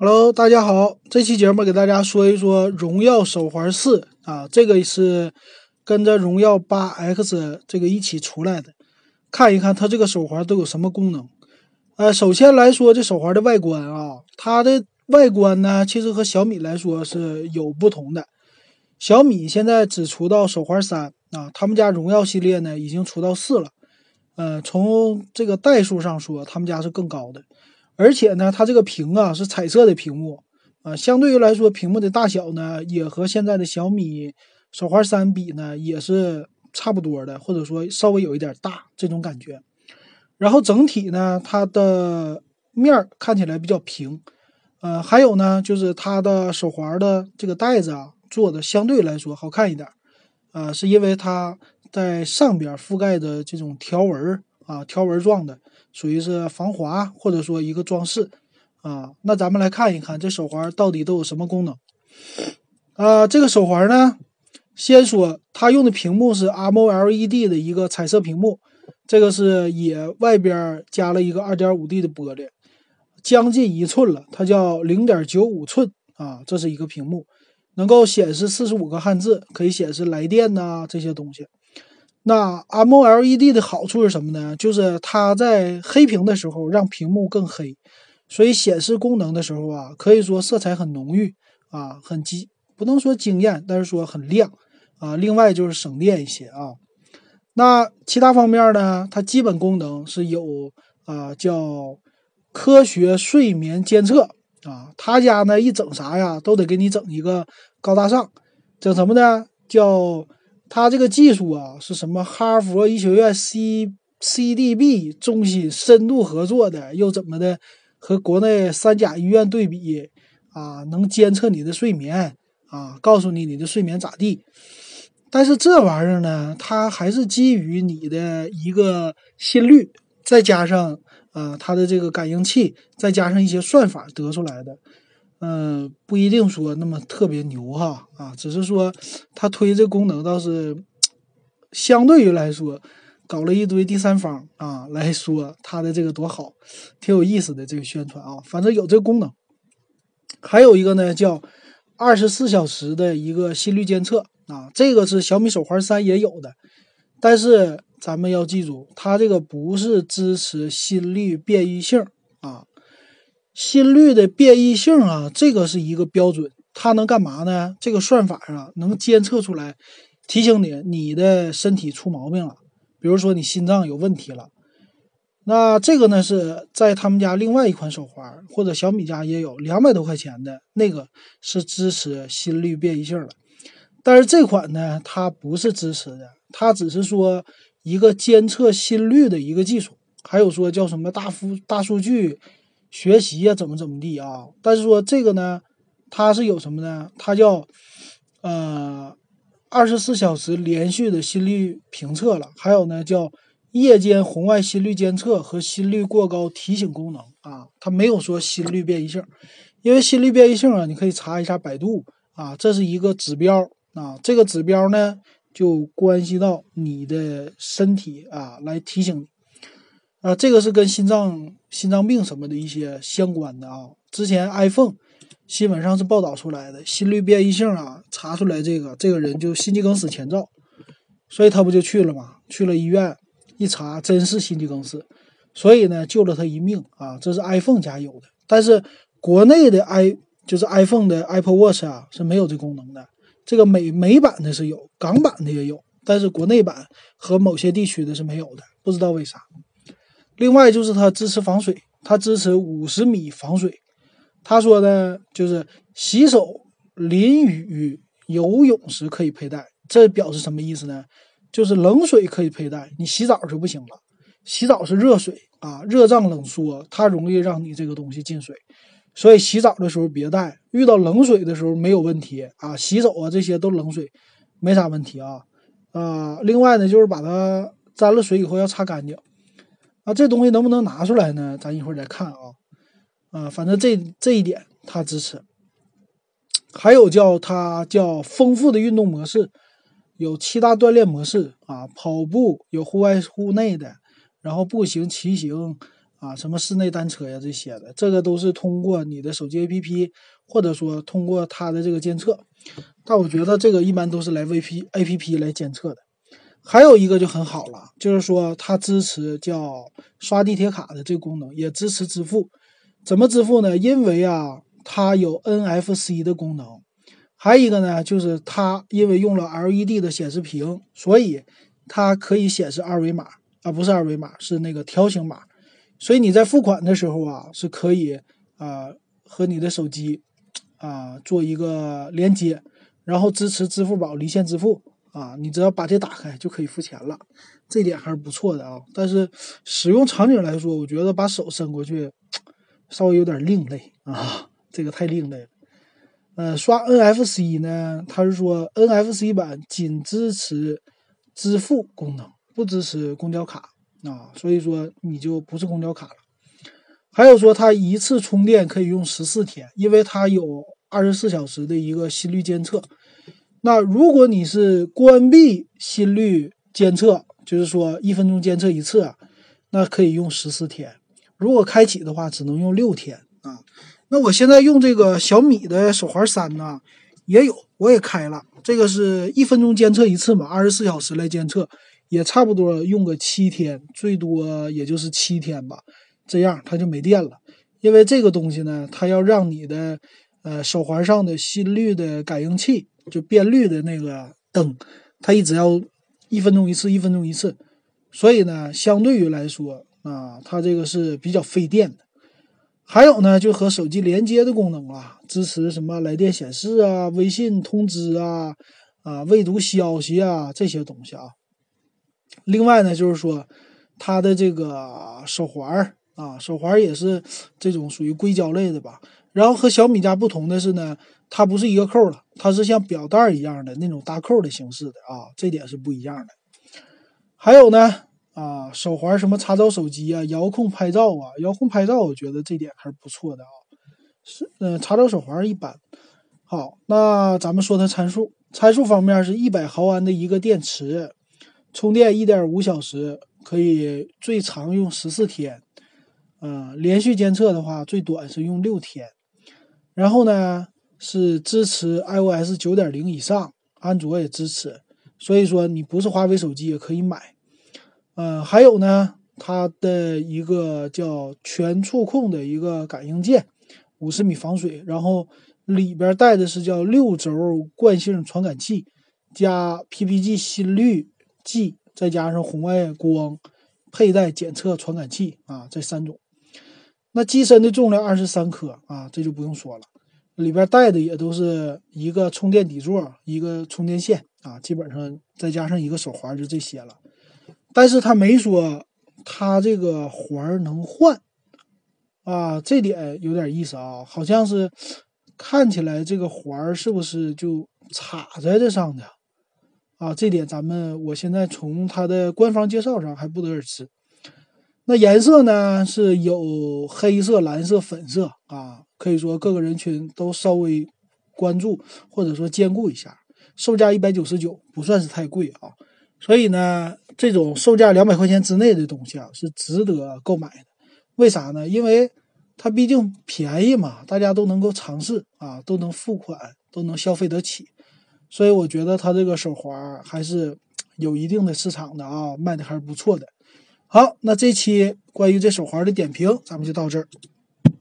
Hello，大家好，这期节目给大家说一说荣耀手环四啊，这个是跟着荣耀八 X 这个一起出来的，看一看它这个手环都有什么功能。呃，首先来说这手环的外观啊，它的外观呢，其实和小米来说是有不同的。小米现在只出到手环三啊，他们家荣耀系列呢已经出到四了。呃，从这个代数上说，他们家是更高的。而且呢，它这个屏啊是彩色的屏幕啊，相对于来说，屏幕的大小呢也和现在的小米手环三比呢也是差不多的，或者说稍微有一点大这种感觉。然后整体呢，它的面儿看起来比较平，呃，还有呢就是它的手环的这个带子啊做的相对来说好看一点，啊，是因为它在上边覆盖的这种条纹啊条纹状的。属于是防滑或者说一个装饰啊，那咱们来看一看这手环到底都有什么功能啊？这个手环呢，先说它用的屏幕是 AMOLED 的一个彩色屏幕，这个是也外边加了一个 2.5D 的玻璃，将近一寸了，它叫0.95寸啊，这是一个屏幕，能够显示45个汉字，可以显示来电呐这些东西。那 M L E D 的好处是什么呢？就是它在黑屏的时候让屏幕更黑，所以显示功能的时候啊，可以说色彩很浓郁啊，很惊，不能说惊艳，但是说很亮啊。另外就是省电一些啊。那其他方面呢？它基本功能是有啊，叫科学睡眠监测啊。他家呢一整啥呀，都得给你整一个高大上，整什么呢？叫它这个技术啊，是什么？哈佛医学院 C CDB 中心深度合作的，又怎么的？和国内三甲医院对比啊，能监测你的睡眠啊，告诉你你的睡眠咋地。但是这玩意儿呢，它还是基于你的一个心率，再加上啊它的这个感应器，再加上一些算法得出来的。嗯，不一定说那么特别牛哈啊，只是说它推这功能倒是相对于来说搞了一堆第三方啊来说它的这个多好，挺有意思的这个宣传啊，反正有这个功能。还有一个呢叫二十四小时的一个心率监测啊，这个是小米手环三也有的，但是咱们要记住，它这个不是支持心率变异性。心率的变异性啊，这个是一个标准，它能干嘛呢？这个算法啊，能监测出来，提醒你你的身体出毛病了，比如说你心脏有问题了。那这个呢是在他们家另外一款手环，或者小米家也有两百多块钱的那个是支持心率变异性的，但是这款呢它不是支持的，它只是说一个监测心率的一个技术，还有说叫什么大幅大数据。学习呀，怎么怎么地啊？但是说这个呢，它是有什么呢？它叫呃二十四小时连续的心率评测了，还有呢叫夜间红外心率监测和心率过高提醒功能啊。它没有说心率变异性，因为心率变异性啊，你可以查一下百度啊，这是一个指标啊。这个指标呢，就关系到你的身体啊，来提醒你。啊，这个是跟心脏、心脏病什么的一些相关的啊。之前 iPhone 新闻上是报道出来的，心率变异性啊，查出来这个这个人就心肌梗死前兆，所以他不就去了吗？去了医院一查，真是心肌梗死，所以呢救了他一命啊。这是 iPhone 家有的，但是国内的 i 就是 iPhone 的 Apple Watch 啊是没有这功能的。这个美美版的是有，港版的也有，但是国内版和某些地区的是没有的，不知道为啥。另外就是它支持防水，它支持五十米防水。他说呢，就是洗手、淋雨、游泳时可以佩戴。这表示什么意思呢？就是冷水可以佩戴，你洗澡就不行了。洗澡是热水啊，热胀冷缩，它容易让你这个东西进水，所以洗澡的时候别带。遇到冷水的时候没有问题啊，洗手啊这些都冷水，没啥问题啊。啊，另外呢，就是把它沾了水以后要擦干净。啊，这东西能不能拿出来呢？咱一会儿再看啊。啊，反正这这一点它支持。还有叫它叫丰富的运动模式，有七大锻炼模式啊，跑步有户外户内的，然后步行、骑行啊，什么室内单车呀这些的，这个都是通过你的手机 APP，或者说通过它的这个监测。但我觉得这个一般都是来 VPAPP 来监测的。还有一个就很好了，就是说它支持叫刷地铁卡的这个功能，也支持支付。怎么支付呢？因为啊，它有 NFC 的功能。还有一个呢，就是它因为用了 LED 的显示屏，所以它可以显示二维码啊，不是二维码，是那个条形码。所以你在付款的时候啊，是可以啊和你的手机啊做一个连接，然后支持支付宝离线支付。啊，你只要把这打开就可以付钱了，这点还是不错的啊。但是使用场景来说，我觉得把手伸过去稍微有点另类啊，这个太另类了。呃，刷 NFC 呢，它是说 NFC 版仅支持支付功能，不支持公交卡啊，所以说你就不是公交卡了。还有说它一次充电可以用十四天，因为它有二十四小时的一个心率监测。那如果你是关闭心率监测，就是说一分钟监测一次，那可以用十四天；如果开启的话，只能用六天啊。那我现在用这个小米的手环三呢，也有，我也开了，这个是一分钟监测一次嘛，二十四小时来监测，也差不多用个七天，最多也就是七天吧，这样它就没电了。因为这个东西呢，它要让你的呃手环上的心率的感应器。就变绿的那个灯，它一直要一分钟一次，一分钟一次，所以呢，相对于来说啊，它这个是比较费电的。还有呢，就和手机连接的功能啊，支持什么来电显示啊、微信通知啊、啊未读消息啊这些东西啊。另外呢，就是说它的这个手环啊，手环也是这种属于硅胶类的吧。然后和小米家不同的是呢。它不是一个扣了，它是像表带一样的那种搭扣的形式的啊，这点是不一样的。还有呢，啊，手环什么查找手机啊，遥控拍照啊，遥控拍照，我觉得这点还是不错的啊。是，嗯，查找手环一般。好，那咱们说它参数，参数方面是一百毫安的一个电池，充电一点五小时，可以最长用十四天。嗯，连续监测的话，最短是用六天。然后呢？是支持 iOS 九点零以上，安卓也支持，所以说你不是华为手机也可以买。呃，还有呢，它的一个叫全触控的一个感应键，五十米防水，然后里边带的是叫六轴惯性传感器，加 PPG 心率计，再加上红外光佩戴检测传感器啊，这三种。那机身的重量二十三克啊，这就不用说了。里边带的也都是一个充电底座，一个充电线啊，基本上再加上一个手环就这些了。但是他没说他这个环能换啊，这点有点意思啊，好像是看起来这个环是不是就插在这上的啊？这点咱们我现在从他的官方介绍上还不得而知。那颜色呢是有黑色、蓝色、粉色啊，可以说各个人群都稍微关注或者说兼顾一下。售价一百九十九，不算是太贵啊。所以呢，这种售价两百块钱之内的东西啊，是值得购买的。为啥呢？因为它毕竟便宜嘛，大家都能够尝试啊，都能付款，都能消费得起。所以我觉得它这个手环还是有一定的市场的啊，卖的还是不错的。好，那这期关于这手环的点评，咱们就到这儿。